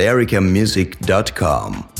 balearicamusic.com.